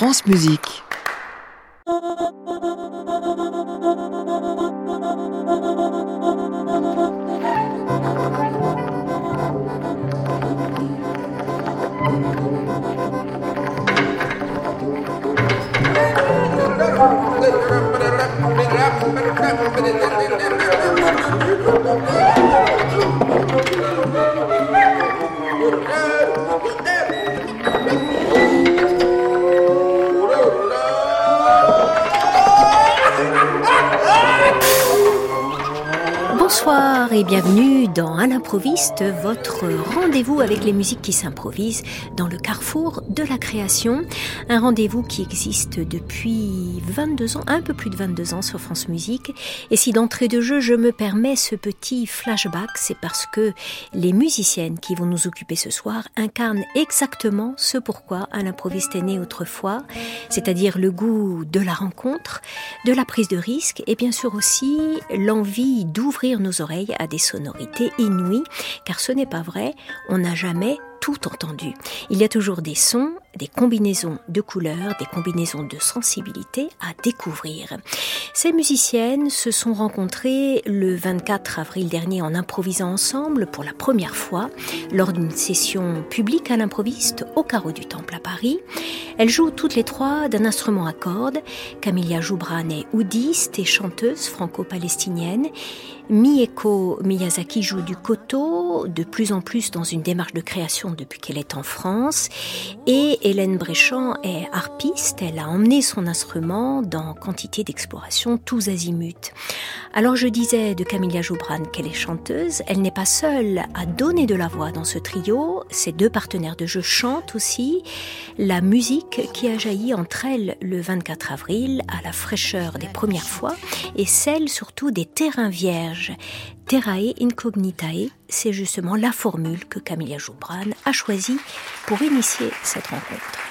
France Musique. Bonsoir et bienvenue dans À l'improviste, votre rendez-vous avec les musiques qui s'improvisent dans le carrefour de la création. Un rendez-vous qui existe depuis 22 ans, un peu plus de 22 ans sur France Musique. Et si d'entrée de jeu je me permets ce petit flashback, c'est parce que les musiciennes qui vont nous occuper ce soir incarnent exactement ce pourquoi À l'improviste est né autrefois, c'est-à-dire le goût de la rencontre, de la prise de risque et bien sûr aussi l'envie d'ouvrir nos oreilles à des sonorités inouïes, car ce n'est pas vrai, on n'a jamais tout entendu. Il y a toujours des sons, des combinaisons de couleurs, des combinaisons de sensibilité à découvrir. Ces musiciennes se sont rencontrées le 24 avril dernier en improvisant ensemble pour la première fois lors d'une session publique à l'improviste au carreau du Temple à Paris. Elles jouent toutes les trois d'un instrument à cordes. Camilla Joubran est oudiste et chanteuse franco-palestinienne. Mieko Miyazaki joue du koto, de plus en plus dans une démarche de création depuis qu'elle est en France. Et Hélène Bréchamp est harpiste, elle a emmené son instrument dans quantité d'explorations tous azimuts. Alors je disais de Camilla Joubran qu'elle est chanteuse, elle n'est pas seule à donner de la voix dans ce trio, ses deux partenaires de jeu chantent aussi. La musique qui a jailli entre elles le 24 avril à la fraîcheur des premières fois et celle surtout des terrains vierges. Terrae incognitae, c'est justement la formule que Camilla Joubran a choisie pour initier cette rencontre.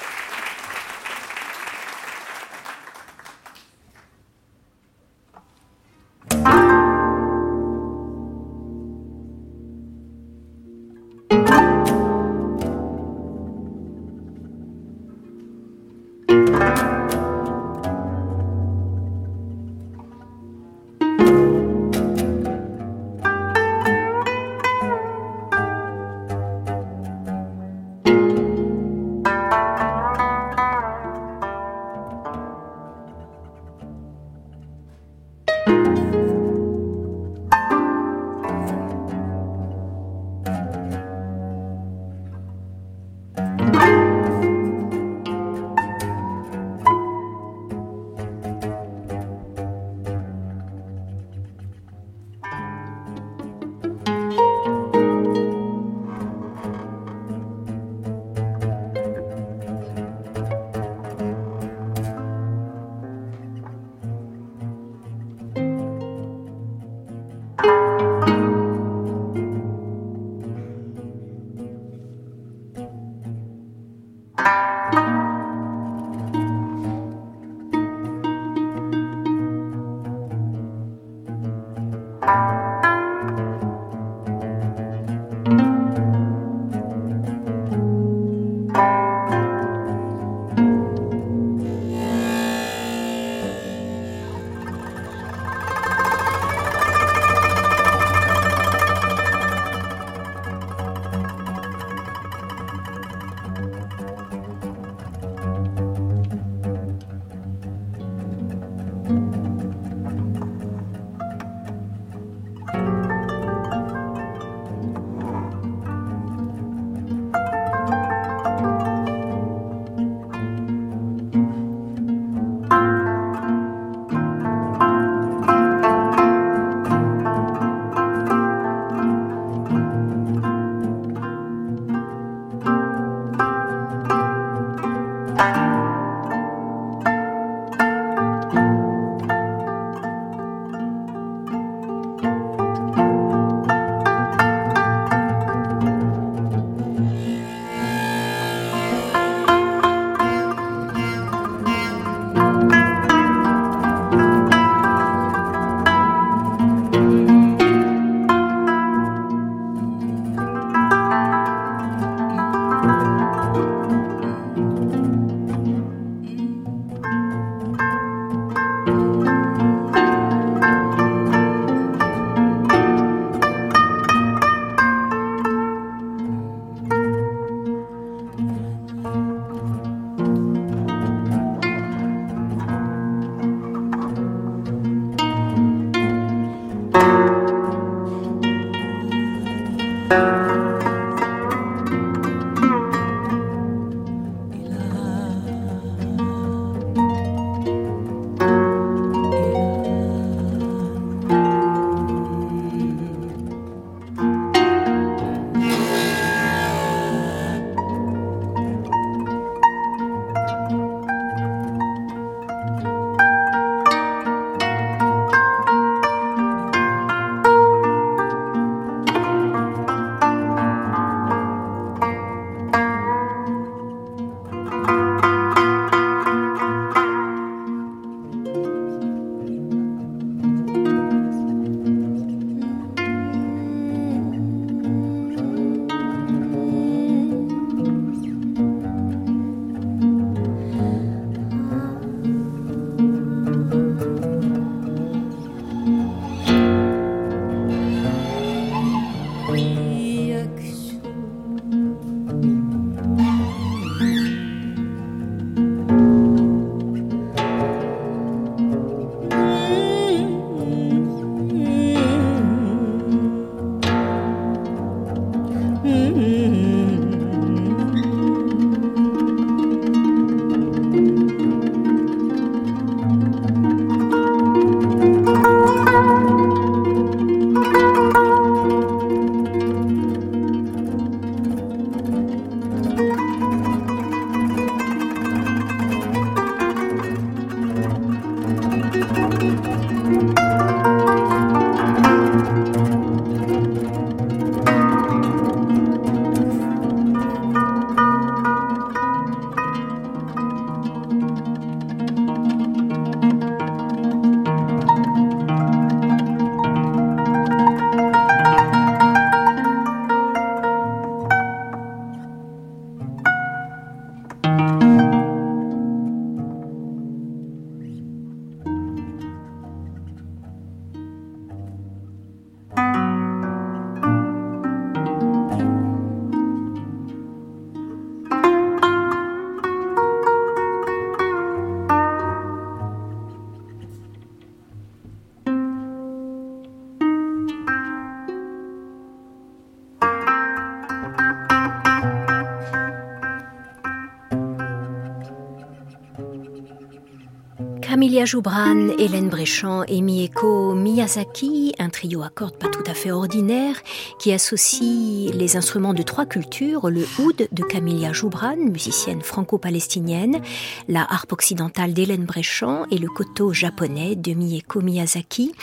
Camilla Joubran, Hélène Bréchamp et Mieko Miyazaki, trio à cordes pas tout à fait ordinaire qui associe les instruments de trois cultures, le oud de Camilla Joubran, musicienne franco-palestinienne, la harpe occidentale d'Hélène Bréchamp et le koto japonais de Mieko Miyazaki.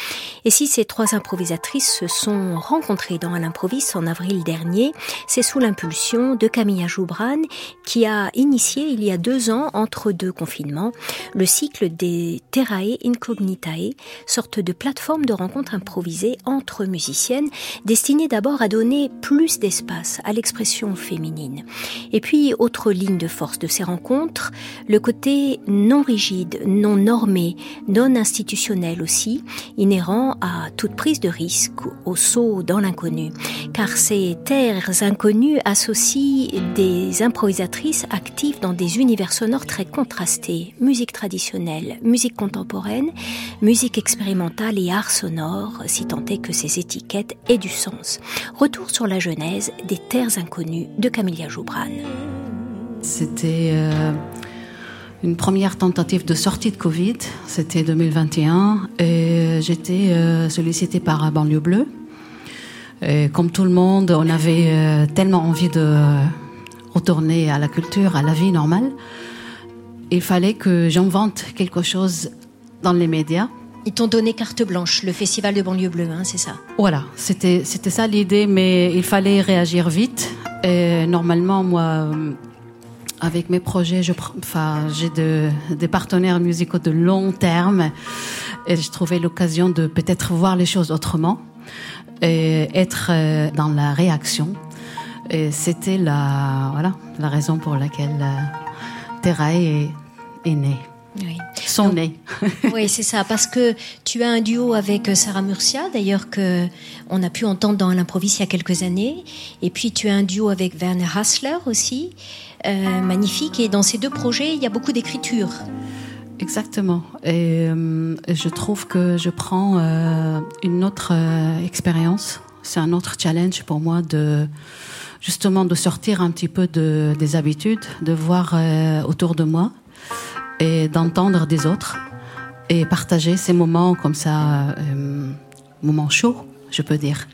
Et si ces trois improvisatrices se sont rencontrées dans l'improviste en avril dernier, c'est sous l'impulsion de Camilla Joubran qui a initié il y a deux ans, entre deux confinements, le cycle des Terrae Incognitae, sorte de plateforme de rencontre improvisée entre musiciennes, destinée d'abord à donner plus d'espace à l'expression féminine. Et puis, autre ligne de force de ces rencontres, le côté non rigide, non normé, non institutionnel aussi, inhérent à toute prise de risque, au saut dans l'inconnu. Car ces terres inconnues associent des improvisatrices actives dans des univers sonores très contrastés, musique traditionnelle, musique contemporaine, musique expérimentale et art sonore, tant que ces étiquettes aient du sens. Retour sur la genèse des terres inconnues de Camilla Joubran. C'était euh, une première tentative de sortie de Covid, c'était 2021, et j'étais euh, sollicitée par Banlieue Bleue. Comme tout le monde, on avait euh, tellement envie de retourner à la culture, à la vie normale il fallait que j'invente quelque chose dans les médias. Ils t'ont donné carte blanche, le festival de banlieue bleue, hein, c'est ça Voilà, c'était ça l'idée, mais il fallait réagir vite. Et normalement, moi, euh, avec mes projets, enfin, j'ai de, des partenaires musicaux de long terme, et je trouvais l'occasion de peut-être voir les choses autrement et être euh, dans la réaction. Et c'était la voilà la raison pour laquelle. Euh, Terrae est, né. Oui. Son nez. oui, c'est ça, parce que tu as un duo avec euh, Sarah Murcia, d'ailleurs que on a pu entendre dans l'improviste il y a quelques années, et puis tu as un duo avec Werner Hassler aussi, euh, magnifique. Et dans ces deux projets, il y a beaucoup d'écriture. Exactement. Et euh, je trouve que je prends une autre expérience. C'est un autre challenge pour moi de justement de sortir un petit peu de, des habitudes, de voir autour de moi et d'entendre des autres et partager ces moments comme ça, euh, moments chauds, je peux dire.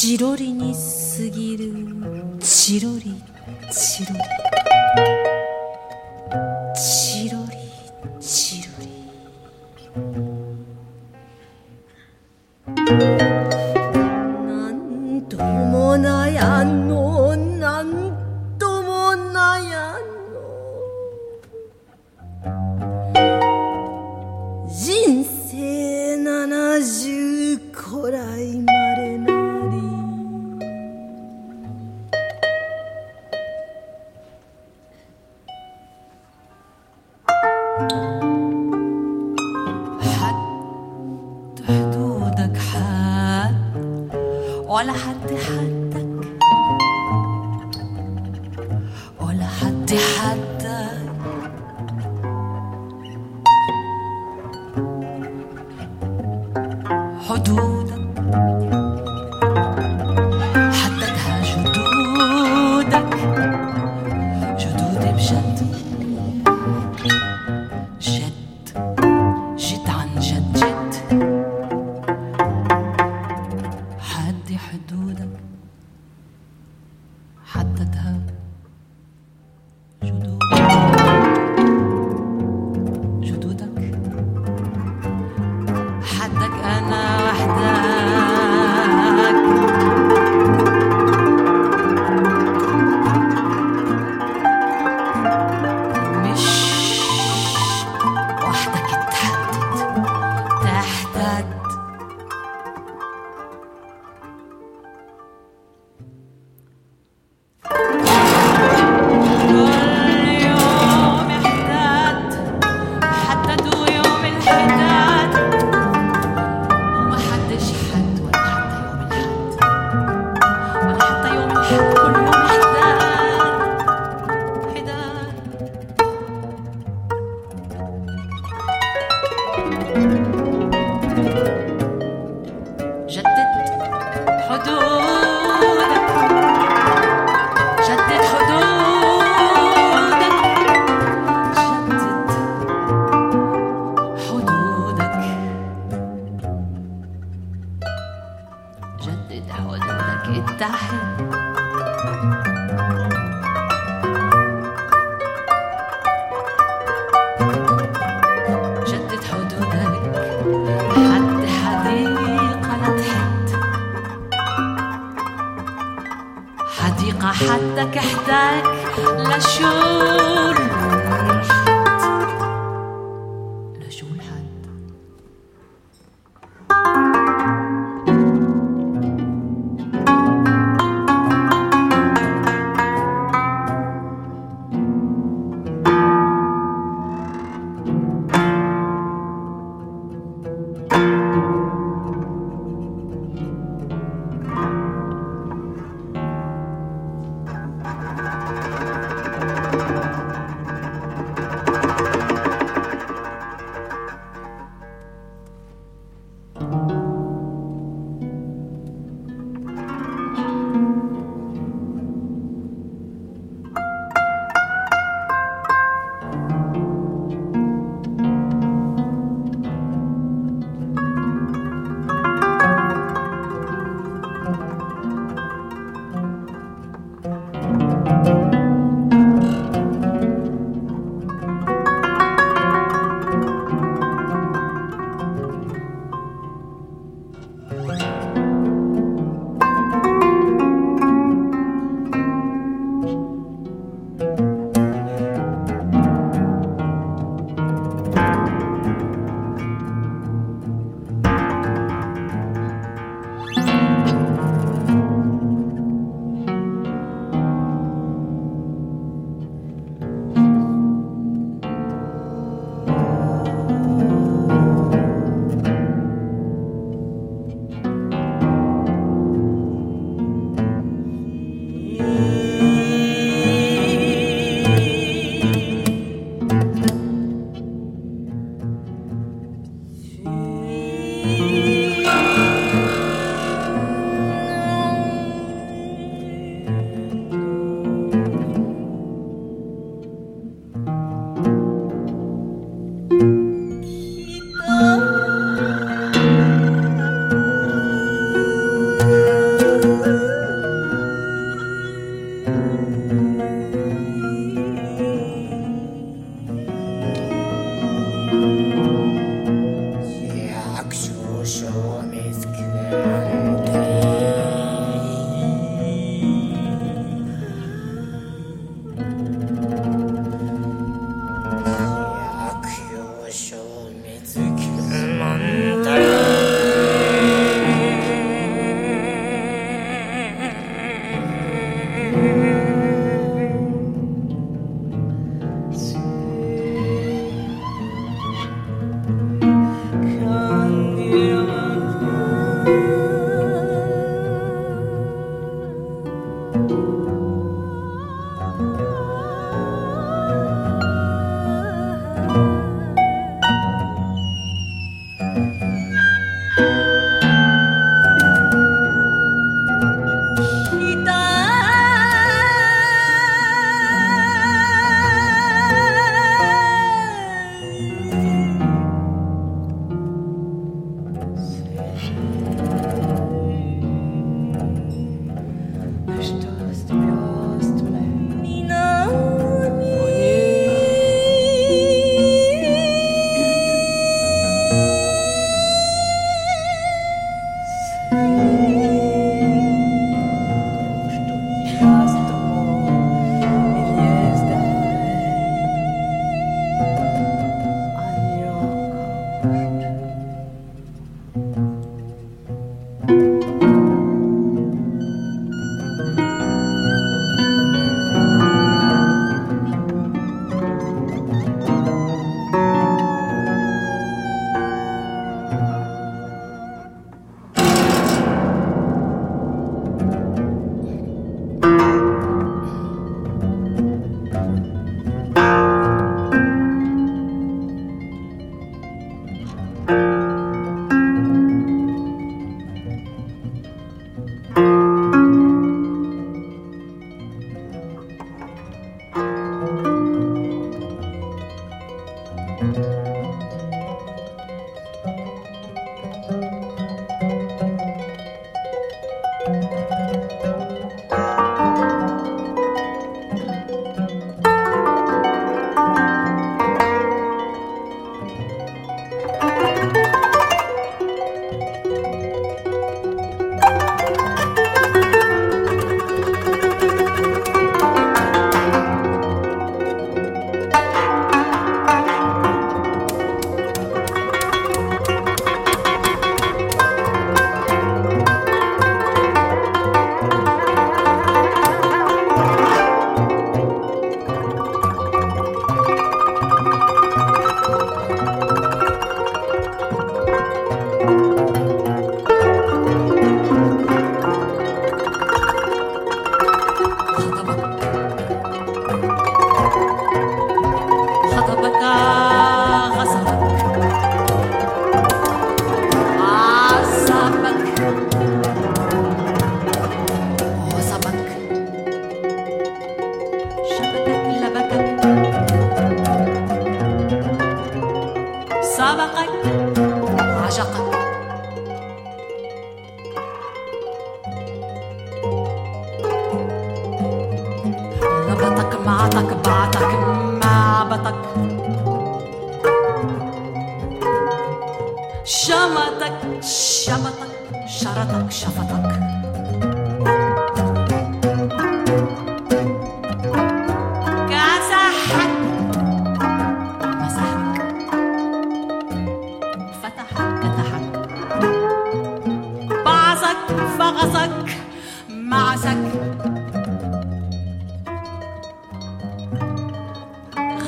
チロリに過ぎる。チロリチロリ。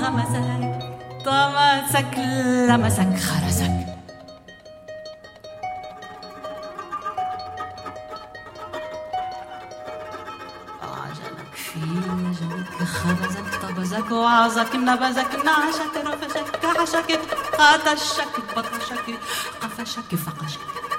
غمسك طمسك لمسك خرسك. عجلك في جلك خبزك طبزك وعظك نبزك نعشك رفشك كحشك قاتشك بطشك قفشك فقشك.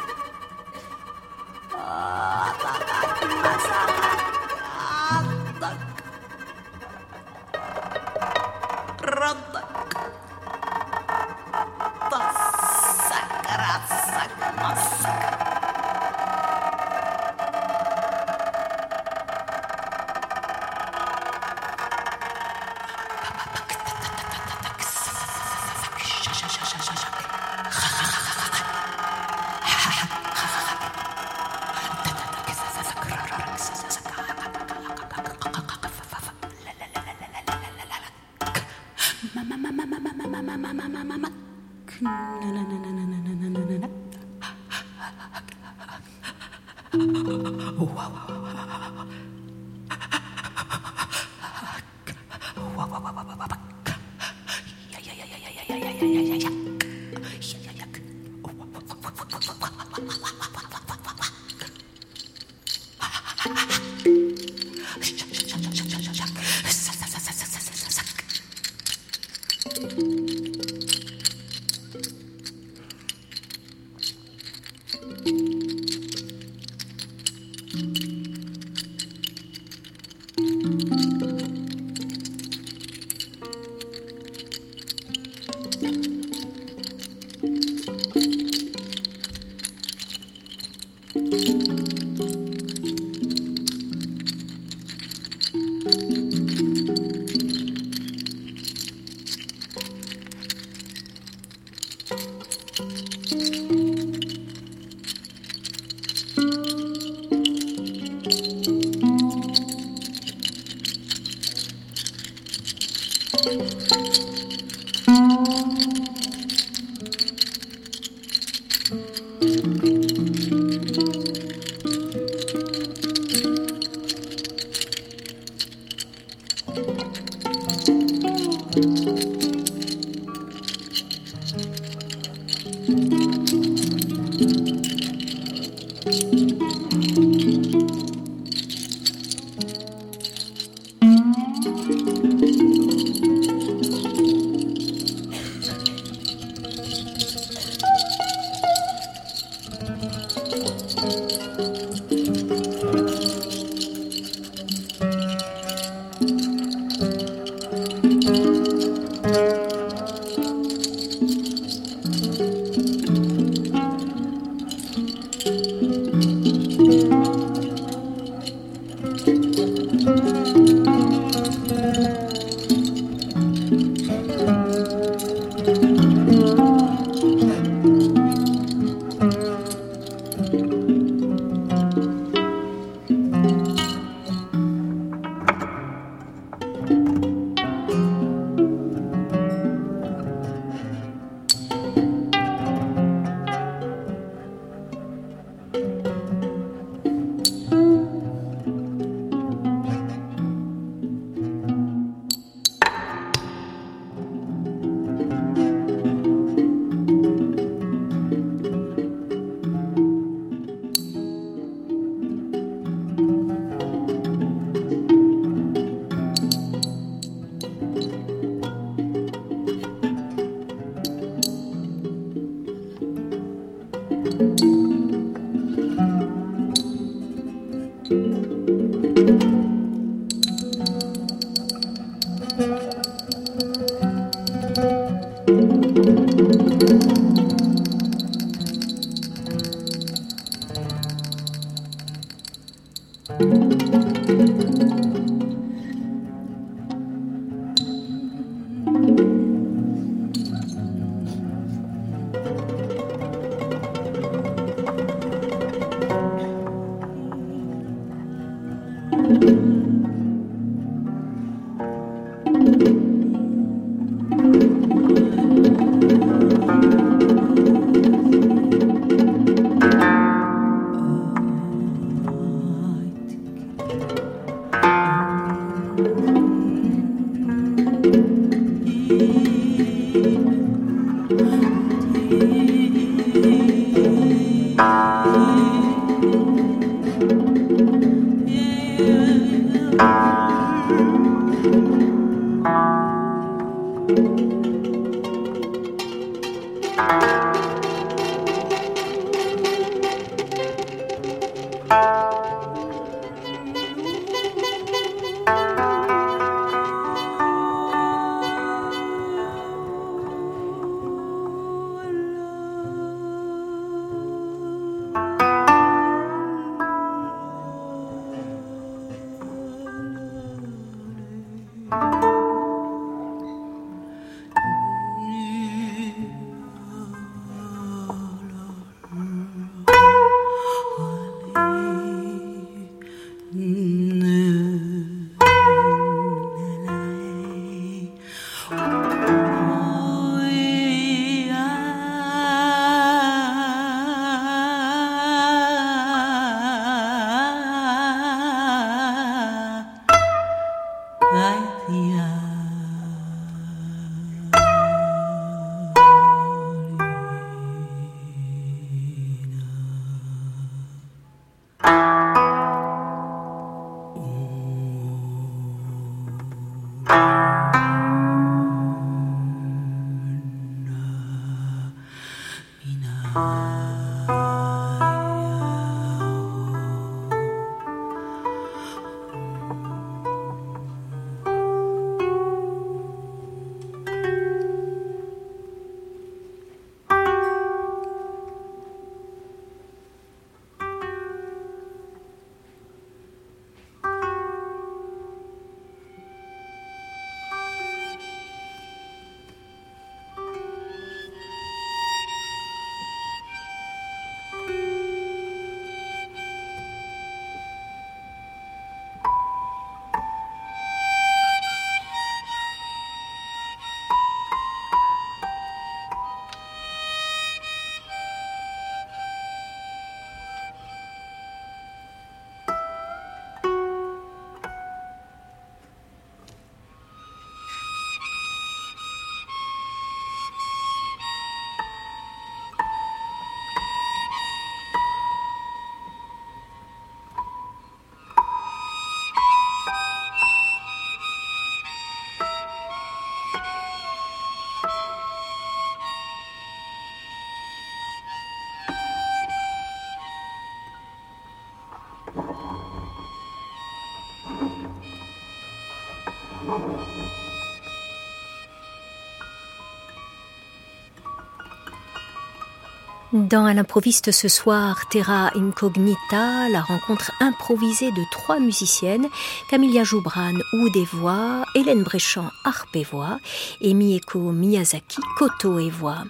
Dans À l'improviste ce soir, Terra Incognita, la rencontre improvisée de trois musiciennes, Camilla Joubran, oud et voix, Hélène Bréchamp, harpe et voix, et Mieko Miyazaki, koto et voix.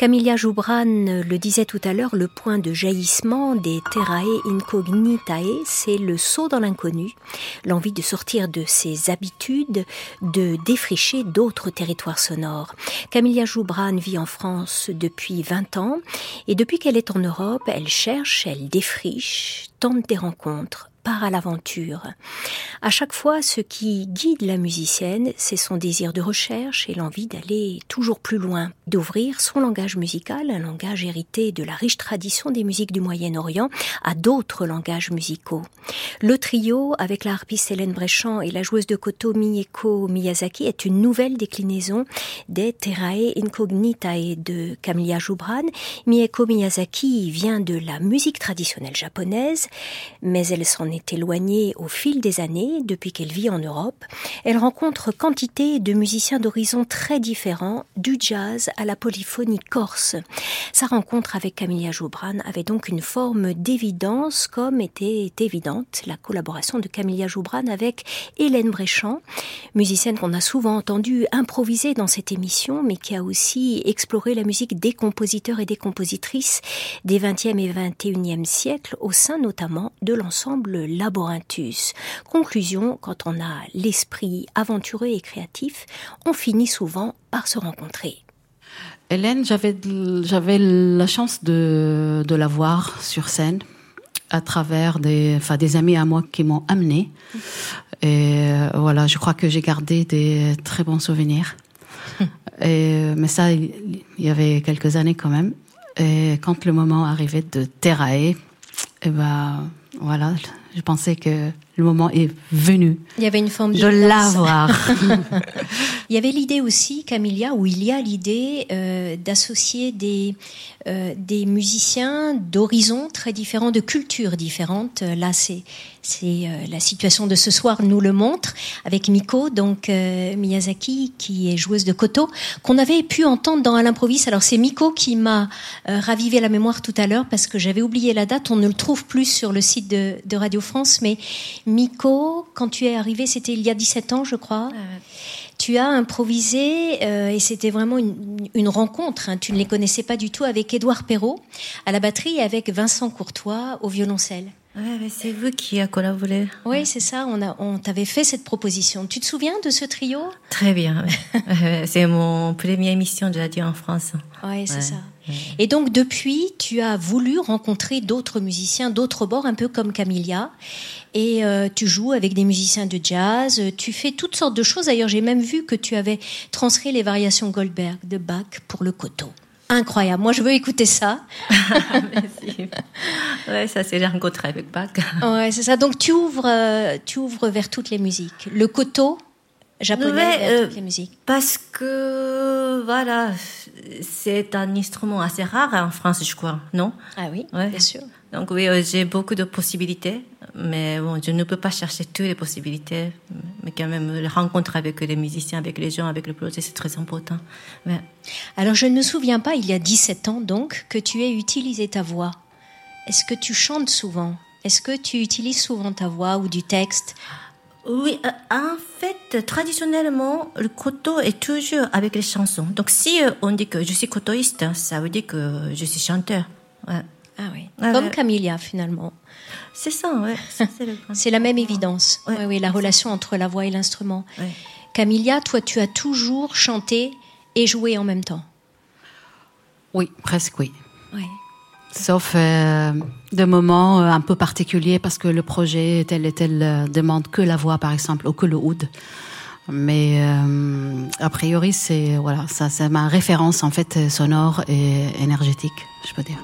Camilla Joubran le disait tout à l'heure, le point de jaillissement des Terrae Incognitae, c'est le saut dans l'inconnu, l'envie de sortir de ses habitudes, de défricher d'autres territoires sonores. Camilla Joubran vit en France depuis 20 ans et depuis qu'elle est en Europe, elle cherche, elle défriche, tente des rencontres, à l'aventure. À chaque fois, ce qui guide la musicienne, c'est son désir de recherche et l'envie d'aller toujours plus loin, d'ouvrir son langage musical, un langage hérité de la riche tradition des musiques du Moyen-Orient, à d'autres langages musicaux. Le trio, avec la harpiste Hélène Bréchamp et la joueuse de koto Mieko Miyazaki, est une nouvelle déclinaison des Terrae Incognitae de Camilla Joubran. Mieko Miyazaki vient de la musique traditionnelle japonaise, mais elle s'en est éloignée au fil des années depuis qu'elle vit en Europe. Elle rencontre quantité de musiciens d'horizons très différents, du jazz à la polyphonie corse. Sa rencontre avec Camilla Joubran avait donc une forme d'évidence, comme était évidente la collaboration de Camilla Joubran avec Hélène Bréchamp, musicienne qu'on a souvent entendue improviser dans cette émission, mais qui a aussi exploré la musique des compositeurs et des compositrices des 20e et 21e siècles au sein notamment de l'ensemble Laborinthus. Conclusion, quand on a l'esprit aventureux et créatif, on finit souvent par se rencontrer. Hélène, j'avais j'avais la chance de, de la voir sur scène à travers des enfin des amis à moi qui m'ont amené et euh, voilà je crois que j'ai gardé des très bons souvenirs Et, mais ça, il y avait quelques années quand même. Et quand le moment arrivait de terrailler, et ben voilà, je pensais que le moment est venu. Il y avait une forme de l'avoir. il y avait l'idée aussi, Camilla, où il y a l'idée euh, d'associer des, euh, des musiciens d'horizons très différents, de cultures différentes. Là, c'est c'est euh, la situation de ce soir nous le montre avec Miko, donc Miyazaki, qui est joueuse de koto, qu'on avait pu entendre dans À l'improviste. Alors c'est Miko qui m'a ravivé la mémoire tout à l'heure parce que j'avais oublié la date. On ne le trouve plus sur le site de, de Radio France, mais Miko, quand tu es arrivé, c'était il y a 17 ans, je crois. Tu as improvisé euh, et c'était vraiment une, rencontre. Hein. Tu ne les connaissais pas du tout avec Édouard Perrault à la batterie et avec Vincent Courtois au violoncelle. c'est vous qui a collaboré. Oui, c'est ça. On, on t'avait fait cette proposition. Tu te souviens de ce trio? Très bien. c'est mon première émission de radio en France. Oui, c'est ça. Et donc depuis, tu as voulu rencontrer d'autres musiciens, d'autres bords, un peu comme Camilla. Et euh, tu joues avec des musiciens de jazz, tu fais toutes sortes de choses. D'ailleurs, j'ai même vu que tu avais transcrit les variations Goldberg de Bach pour le coteau. Incroyable. Moi, je veux écouter ça. Merci. Ouais, ça, c'est rencontré avec Bach. ouais, c'est ça. Donc, tu ouvres, euh, tu ouvres vers toutes les musiques. Le coteau, japonais, vers euh, toutes les musiques. Parce que, voilà, c'est un instrument assez rare en France, je crois, non? Ah oui, bien sûr. Donc oui, euh, j'ai beaucoup de possibilités, mais bon, je ne peux pas chercher toutes les possibilités, mais quand même, la rencontre avec les musiciens, avec les gens, avec le projet, c'est très important. Alors je ne me souviens pas, il y a 17 ans donc, que tu aies utilisé ta voix. Est-ce que tu chantes souvent? Est-ce que tu utilises souvent ta voix ou du texte? Oui, euh, en fait, traditionnellement, le koto est toujours avec les chansons. Donc, si euh, on dit que je suis kotoïste, ça veut dire que je suis chanteur. Ah oui. Comme Camilla, finalement. C'est ça, ouais. C'est la même évidence. Oui, oui, la relation entre la voix et l'instrument. Camilla, toi, tu as toujours chanté et joué en même temps? Oui, presque oui. Oui. Sauf euh, de moments euh, un peu particuliers parce que le projet tel et tel euh, demande que la voix par exemple ou que le oud. Mais a priori c'est voilà ça c'est ma référence en fait sonore et énergétique je peux dire.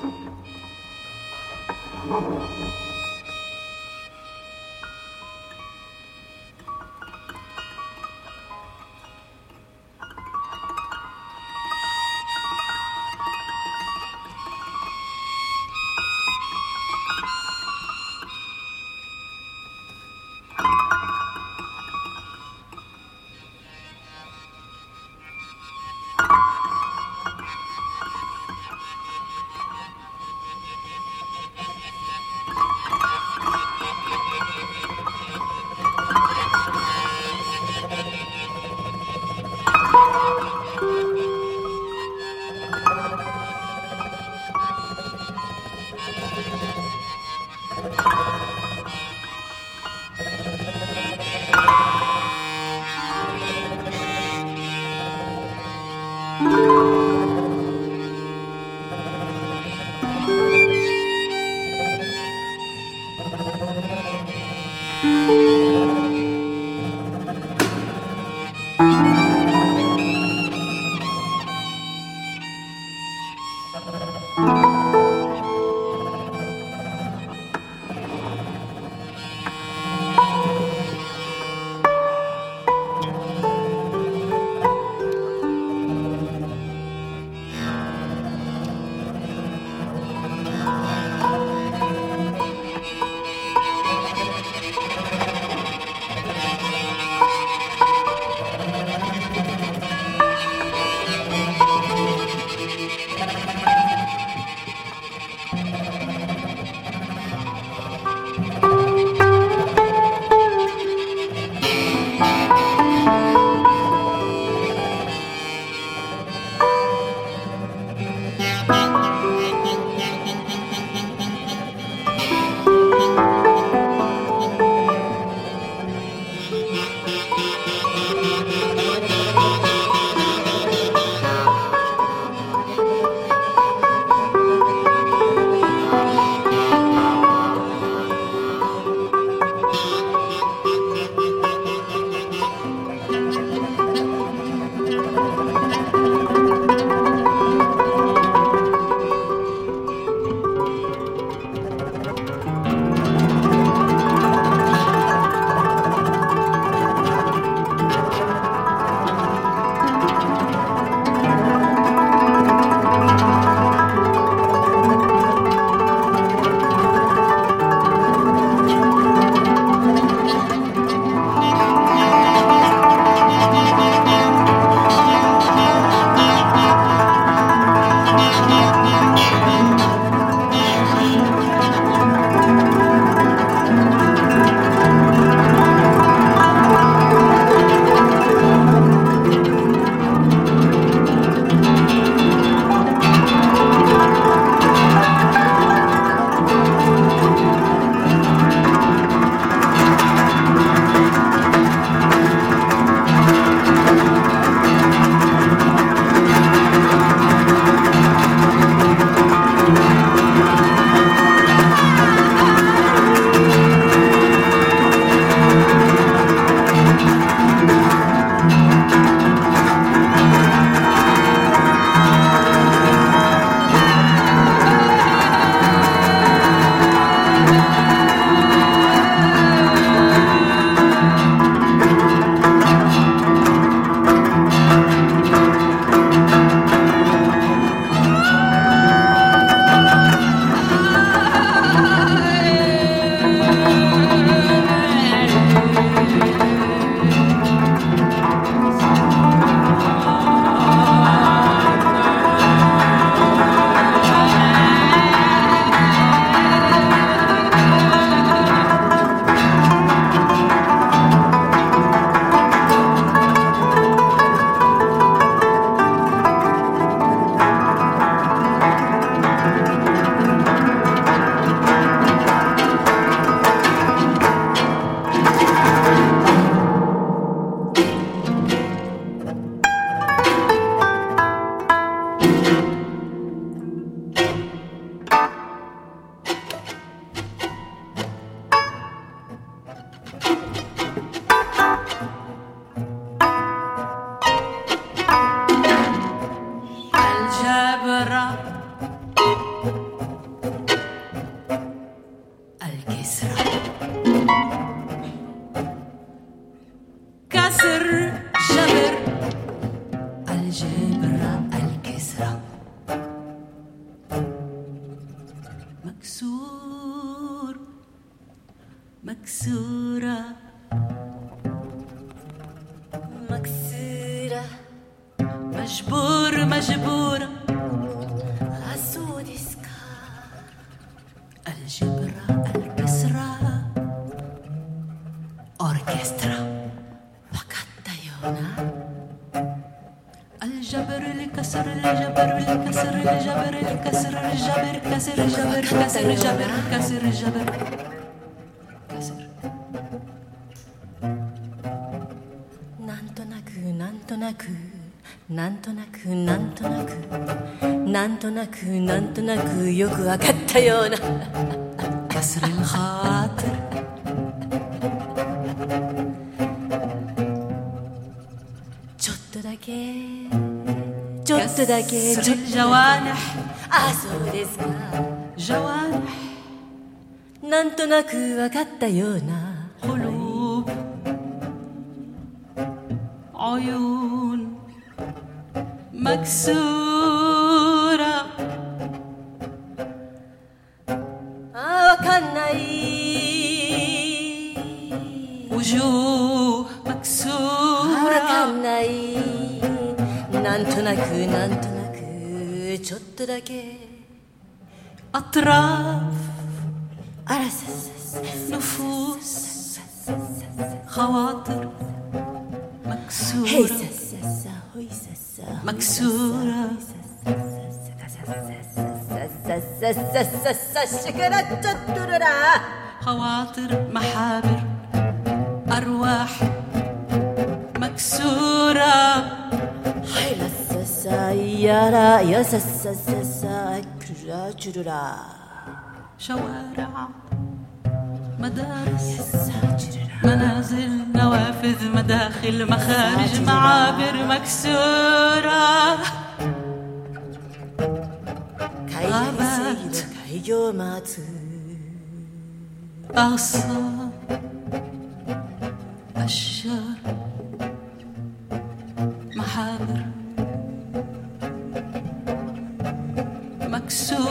くわかったような كسر الخاطر ちょっとだけちょっとだけ كسر ちょっ الجوانح あそうですか جوانح なんとなくわかったような قلوب عيون مكسورة ذكاء أطراف نفوس خواطر مكسورة مكسورة خواطر محابر شوارع مدارس منازل نوافذ مداخل مخارج معابر مكسورة. غابات أغصان أشجار محابر مكسورة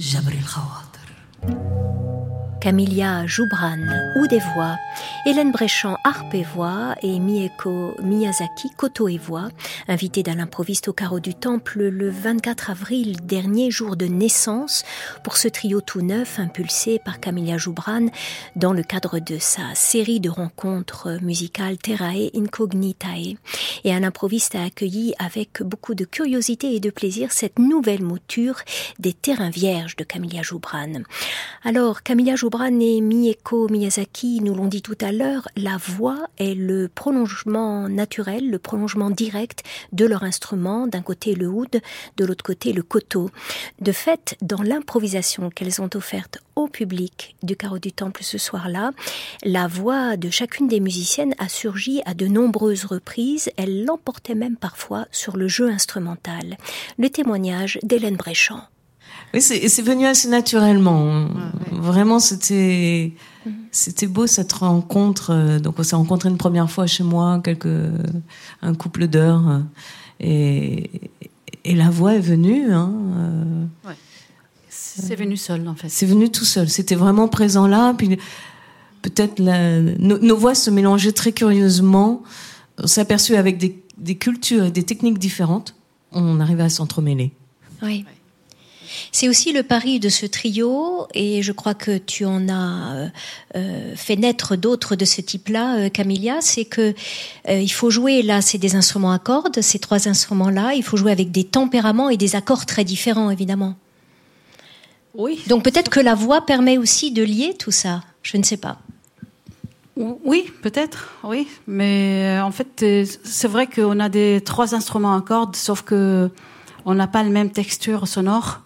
جبر الخواطر Camilla Joubran, ou des voix, Hélène Bréchamp, harpe et voix, et Mieko Miyazaki, koto et voix, invitée dans l'improviste au carreau du Temple le 24 avril, dernier jour de naissance, pour ce trio tout neuf impulsé par Camilla Joubran dans le cadre de sa série de rencontres musicales Terrae Incognitae. Et un improviste a accueilli avec beaucoup de curiosité et de plaisir cette nouvelle mouture des terrains vierges de Camilla Joubran. Alors, Camilla Joubran et Mieko Miyazaki nous l'ont dit tout à l'heure, la voix est le prolongement naturel, le prolongement direct de leur instrument, d'un côté le oud, de l'autre côté le koto. De fait, dans l'improvisation qu'elles ont offerte au public du carreau du temple ce soir-là, la voix de chacune des musiciennes a surgi à de nombreuses reprises, elle l'emportait même parfois sur le jeu instrumental. Le témoignage d'Hélène Bréchamp. Oui, c'est c'est venu assez naturellement. Vraiment, c'était c'était beau cette rencontre. Euh, Donc, on s'est rencontrés une première fois chez moi, quelques un couple d'heures, euh, et et la voix est venue. Hein, euh, C'est venu seul en fait. c'est venu tout seul. C'était vraiment présent là. Puis peut-être la- nos, nos voix se mélangeaient très curieusement. On s'est aperçu avec des, des cultures et des techniques différentes, on arrivait à s'entremêler. Oui. C'est aussi le pari de ce trio, et je crois que tu en as euh, euh, fait naître d'autres de ce type-là, euh, Camilla, c'est que euh, il faut jouer, là, c'est des instruments à cordes, ces trois instruments-là, il faut jouer avec des tempéraments et des accords très différents, évidemment. Oui. Donc peut-être que la voix permet aussi de lier tout ça, je ne sais pas. Oui, peut-être, oui. Mais en fait, c'est vrai qu'on a des trois instruments à cordes, sauf que on n'a pas la même texture sonore.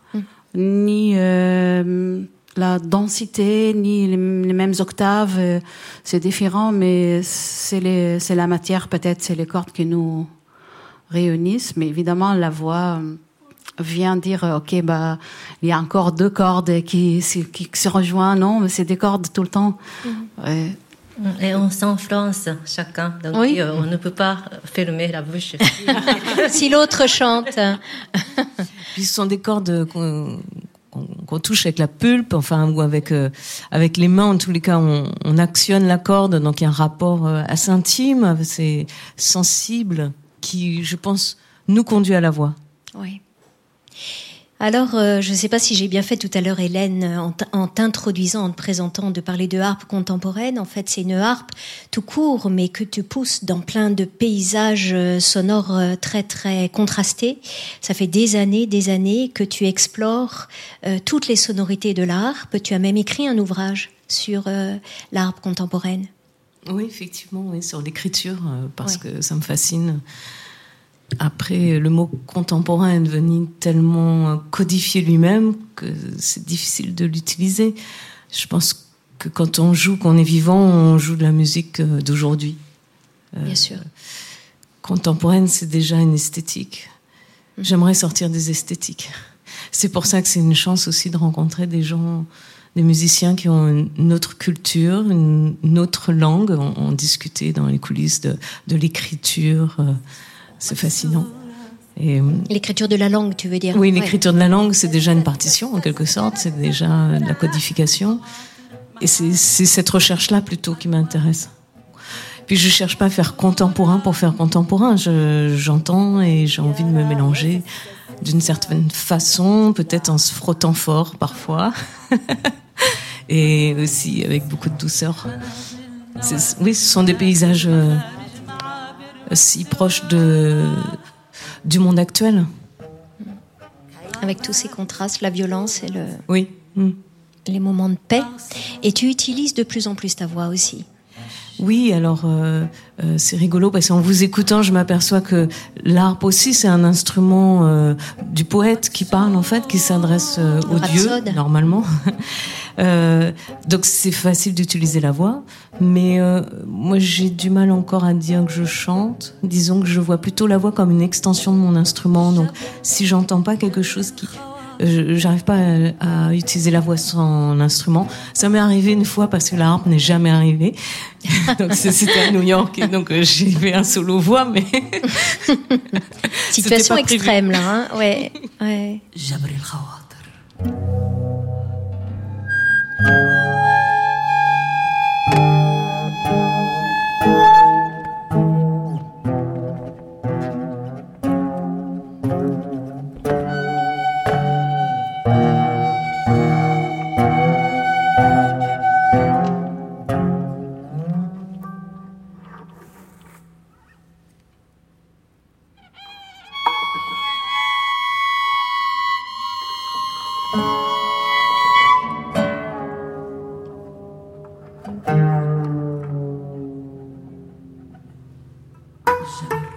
Ni euh, la densité, ni les, mêmes octaves. C'est différent, mais c'est c'est la matière peut-être, c'est les cordes qui nous réunissent. Mais évidemment, la voix vient dire ok bah il y a encore deux cordes qui qui, se rejoignent non mais c'est des cordes tout le temps mm. Et on s'influence chacun, donc oui. Euh, on ne peut pas fermer la bouche. si l'autre chante. Puis ce sont des cordes qu'on touche avec la pulpe, enfin ou avec euh, avec les mains. En tous les cas, on, on, actionne la corde, donc il y a un rapport euh, assez intime, assez sensible, qui, je pense, nous conduit à la voix. Oui. Alors, euh, je ne sais pas si j'ai bien fait tout à l'heure, Hélène, en t'introduisant, en te présentant, de parler de harpe contemporaine. En fait, c'est une harpe tout court, mais que tu pousses dans plein de paysages euh, sonores euh, très, très contrastés. Ça fait des années, des années que tu explores toutes les sonorités de la harpe. Tu as même écrit un ouvrage sur la harpe contemporaine. Oui, effectivement, oui, sur l'écriture, parce que ça me fascine. Après, le mot contemporain est devenu tellement codifié lui-même que c'est difficile de l'utiliser. Je pense que quand on joue, qu'on est vivant, on joue de la musique euh, d'aujourd'hui. Euh, Bien sûr. Contemporaine, c'est déjà une esthétique. Mhm. J'aimerais sortir des esthétiques. C'est pour ça que c'est une chance aussi de rencontrer des gens, des musiciens qui ont une autre culture, une autre langue. On, discutait dans les coulisses de, de l'écriture. Euh, c'est fascinant. Euh, l'écriture de la langue, tu veux dire Oui, l'écriture de la langue, c'est déjà une partition en quelque sorte, c'est déjà de la codification. Et c'est cette recherche-là plutôt qui m'intéresse. Puis je cherche pas à faire contemporain pour faire contemporain. J'entends et j'ai envie de me mélanger d'une certaine façon, peut-être en se frottant fort parfois, et aussi avec beaucoup de douceur. Oui, ce sont des paysages euh, si proche de, du monde actuel. Avec tous ces contrastes, la violence et le, oui. Hmm. les moments de paix. Et tu utilises de plus en plus ta voix aussi. Oui, alors euh, euh, c'est rigolo parce qu'en vous écoutant, je m'aperçois que l'harpe aussi c'est un instrument euh, du poète qui parle en fait, qui s'adresse aux dieux normalement. Donc c'est facile d'utiliser la voix, mais moi j'ai du mal encore à dire que je chante. Disons que je vois plutôt la voix comme une extension de mon instrument. Donc si j'entends pas quelque chose qui j'arrive pas à, utiliser la voix sans instrument. Ça m'est arrivé une fois parce que la harpe n'est jamais arrivée. donc c'était à New York et donc euh, j'ai fait un solo voix, mais situation extrême là, hein ouais, ouais. Thank you. 想。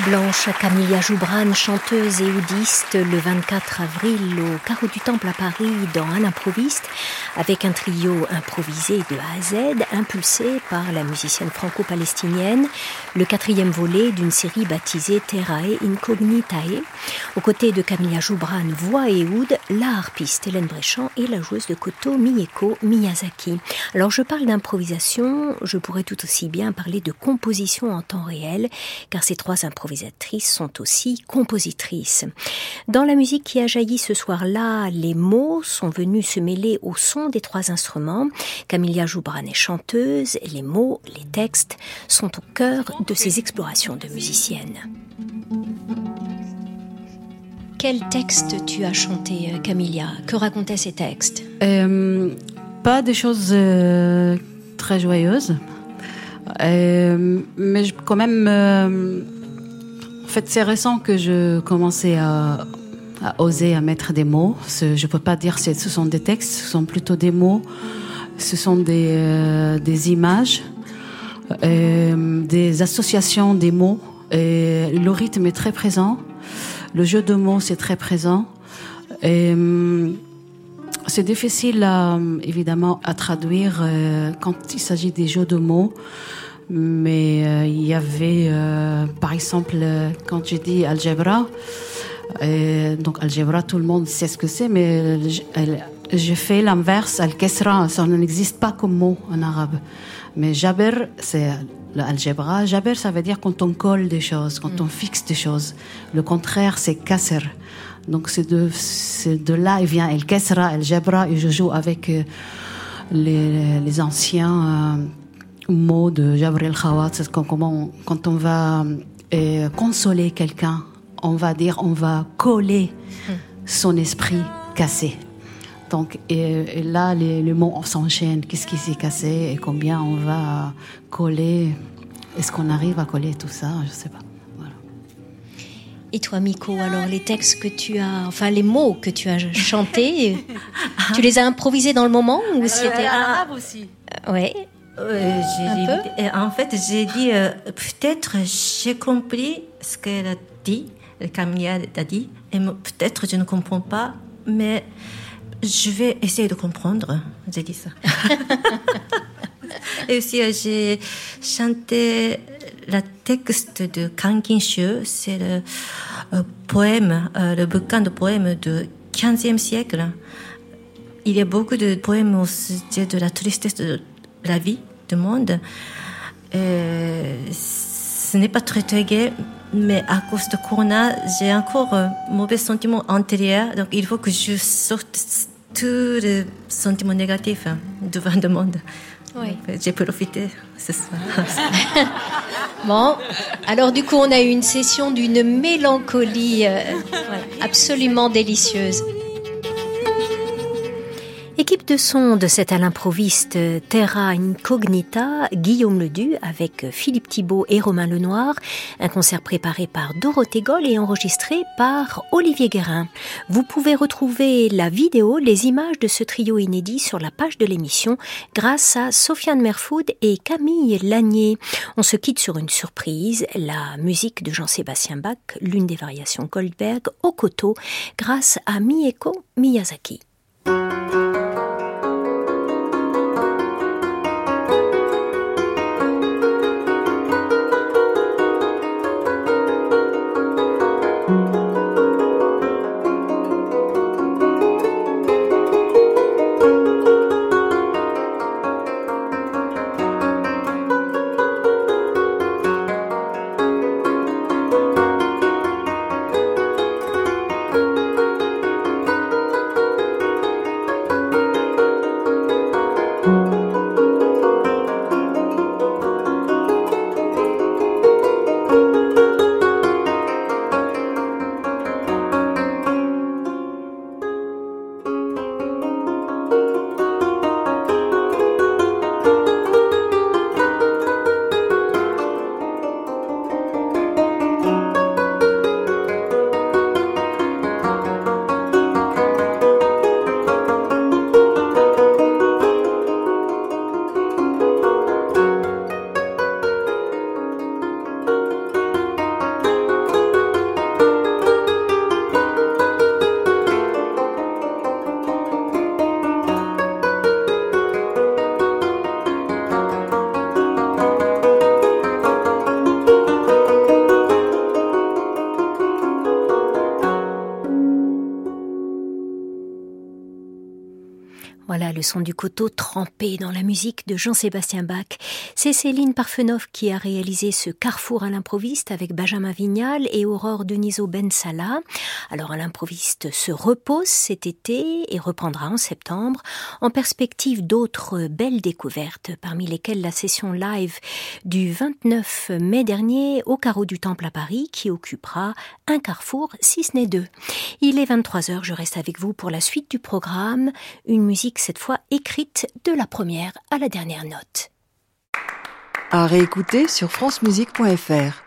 Blanche à Camilla Joubran, chanteuse et oudiste, le 24 avril au Carreau du Temple à Paris dans un improviste, avec un trio improvisé de A à Z, impulsé par la musicienne franco-palestinienne, le quatrième volet d'une série baptisée Terrae Incognitae, aux côtés de Camilla Joubran, voix et oud, la harpiste Hélène Bréchamp et la joueuse de koto Mieko Miyazaki. Alors je parle d'improvisation, je pourrais tout aussi bien parler de composition en temps réel, car ces trois improvisatrices sont aussi compositrices. Dans la musique qui a jailli ce soir-là, les mots sont venus se mêler au son des trois instruments. Camilla Joubran est chanteuse, les mots, les textes sont au cœur de ces explorations de musicienne. Quel texte tu as chanté, euh, Camilla Que racontaient ces textes? Euh, Pas des choses euh, très joyeuses. mais quand même, en fait, c'est récent que je commençais à, oser à mettre des mots. Je ne peux pas dire que ce sont des textes, ce sont plutôt des mots, ce sont des, des images, des associations des mots. Et le rythme est très présent. Le jeu de mots, c'est très présent. Hum, c'est difficile, à, évidemment, à traduire euh, quand il s'agit des jeux de mots. Mais euh, il y avait, euh, par exemple, quand j'ai dit algebra, donc algebra, tout le monde sait ce que c'est, mais je fais l'inverse, al-kesra, ça n'existe pas comme mot en arabe. Mais jaber, c'est l'algèbre. Jaber, ça veut dire quand on colle des choses, quand on fixe des choses. Le contraire, c'est kasser. Donc c'est de, là il vient el kesra, el jabra, et je joue avec euh, les, anciens euh, mots de Jabr el Khawat. C'est comment quand on va euh, consoler quelqu'un, on va dire, on va coller son esprit cassé. Donc, et, là, les, les mots s'enchaînent. Qu'est-ce qui s'est cassé et combien on va coller? Est-ce qu'on arrive à coller tout ça? Je ne sais pas. Et toi, Miko, alors les textes que tu as, enfin les mots que tu as chantés, tu les as improvisés dans le moment ou euh, c'était arabe aussi euh, Ouais. Euh, en fait, j'ai dit peut-être j'ai compris ce qu'elle a dit, Camilla a dit, et peut-être je ne comprends pas, mais je vais essayer de comprendre. J'ai dit ça. et aussi, j'ai chanté le texte de Kankin Shu, c'est le euh, poème, euh, le bouquin de poèmes du 15e siècle. Il y a beaucoup de poèmes au sujet de la tristesse de la vie du monde. Euh, ce n'est pas très très gai, mais à cause de Corona, j'ai encore un mauvais sentiment antérieur. Donc il faut que je sorte tous les sentiments négatifs hein, devant le monde. Oui. J'ai profité ce soir. bon, alors du coup, on a eu une session d'une mélancolie euh, absolument délicieuse. Équipe de son de cet à l'improviste Terra Incognita, Guillaume Ledu avec Philippe Thibault et Romain Lenoir, un concert préparé par Dorothée Goll et enregistré par Olivier Guérin. Vous pouvez retrouver la vidéo, les images de ce trio inédit sur la page de l'émission grâce à Sofiane Merfoud et Camille Lanier. On se quitte sur une surprise, la musique de Jean-Sébastien Bach, l'une des variations Goldberg au koto, grâce à Mieko Miyazaki. Son du coteau trempé dans la musique de Jean-Sébastien Bach. C'est Céline Parfenoff qui a réalisé ce carrefour à l'improviste avec Benjamin Vignal et Aurore Deniso Bensala. Alors l'improviste se repose cet été et reprendra en septembre en perspective d'autres belles découvertes parmi lesquelles la session live du 29 mai dernier au carreau du Temple à Paris qui occupera un carrefour si ce n'est deux. Il est 23h, je reste avec vous pour la suite du programme, une musique cette fois écrite de la première à la dernière note. À réécouter sur francemusique.fr.